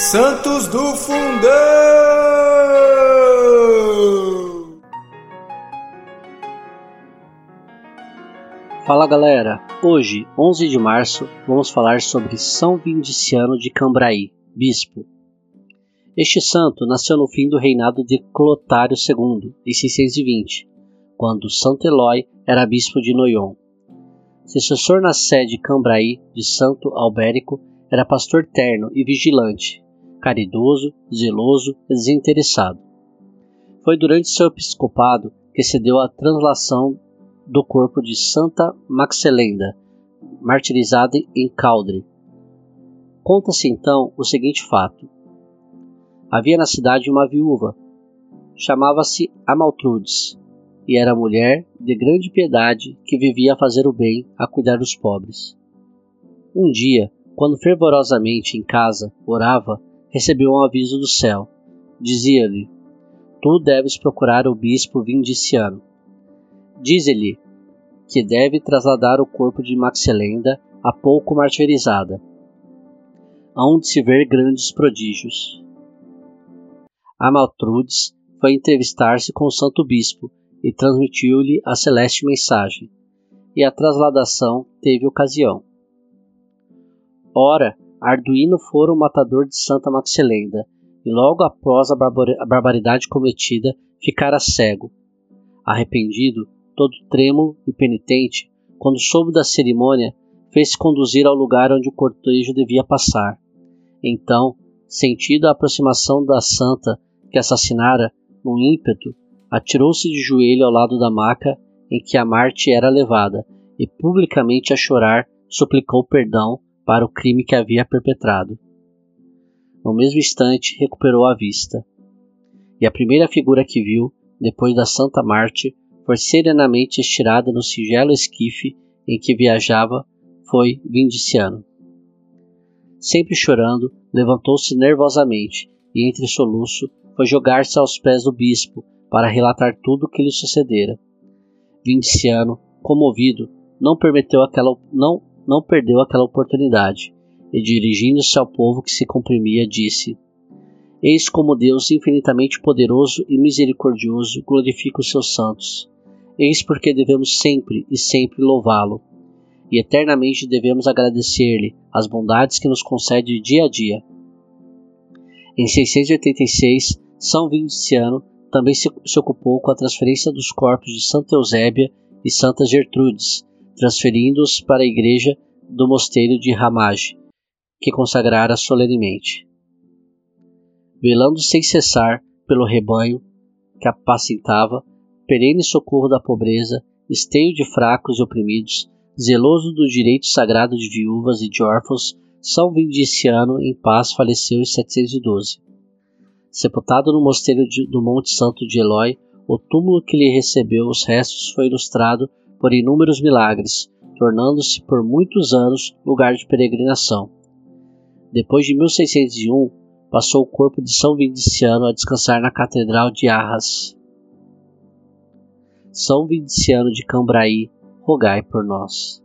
Santos do Fundão! Fala galera, hoje, 11 de março, vamos falar sobre São Vindiciano de Cambraí, bispo. Este santo nasceu no fim do reinado de Clotário II, em 620, quando Santo Eloy era bispo de Noyon. Sucessor na sede de Cambraí de Santo Albérico era pastor terno e vigilante, caridoso, zeloso e desinteressado. Foi durante seu episcopado que se deu a translação do corpo de Santa Maxelenda, martirizada em Caldre. Conta-se então o seguinte fato: havia na cidade uma viúva, chamava-se Amaltrudes, e era mulher de grande piedade que vivia a fazer o bem, a cuidar dos pobres. Um dia, quando fervorosamente em casa orava, recebeu um aviso do céu. Dizia-lhe: Tu deves procurar o bispo vindiciano Diz-lhe que deve trasladar o corpo de Maxelenda, há pouco martirizada, aonde se ver grandes prodígios. Amaltrudes foi entrevistar-se com o santo bispo e transmitiu-lhe a celeste mensagem, e a trasladação teve ocasião. Ora, Arduino fora o matador de Santa Maxelenda, e logo após a, barbaridade cometida ficara cego. Arrependido, todo trêmulo e penitente, quando soube da cerimônia, fez-se conduzir ao lugar onde o cortejo devia passar. Então, sentindo a aproximação da santa que assassinara, num ímpeto, atirou-se de joelho ao lado da maca em que a Marte era levada e, publicamente a chorar, suplicou perdão para o crime que havia perpetrado. No mesmo instante, recuperou a vista. E a primeira figura que viu, depois da Santa Marte, foi serenamente estirada no singelo esquife em que viajava, foi Vindiciano. Sempre chorando, levantou-se nervosamente e, entre soluço, foi jogar-se aos pés do bispo para relatar tudo o que lhe sucedera. Vindiciano, comovido, não permitiu aquela não não perdeu aquela oportunidade. E dirigindo-se ao povo que se comprimia disse: Eis como Deus infinitamente poderoso e misericordioso glorifica os seus santos. Eis porque devemos sempre e sempre louvá-lo, e eternamente devemos agradecer-lhe as bondades que nos concede dia a dia. Em 686, São Vindiciano também se, se ocupou com a transferência dos corpos de Santa Eusébia e Santa Gertrudes, transferindo-os para a igreja do mosteiro de Ramage, que consagrara solenemente. Velando sem cessar pelo rebanho que apacentava, perene socorro da pobreza, esteio de fracos e oprimidos, zeloso do direito sagrado de viúvas e de órfãos, São Vindiciano em paz faleceu em 712. Sepultado no mosteiro de, do Monte Santo de Eloy, o túmulo que lhe recebeu os restos foi ilustrado por inúmeros milagres, tornando-se por muitos anos lugar de peregrinação. Depois de 1601, passou o corpo de São Vindiciano a descansar na Catedral de Arras. São Vindiciano de Cambraí, rogai por nós.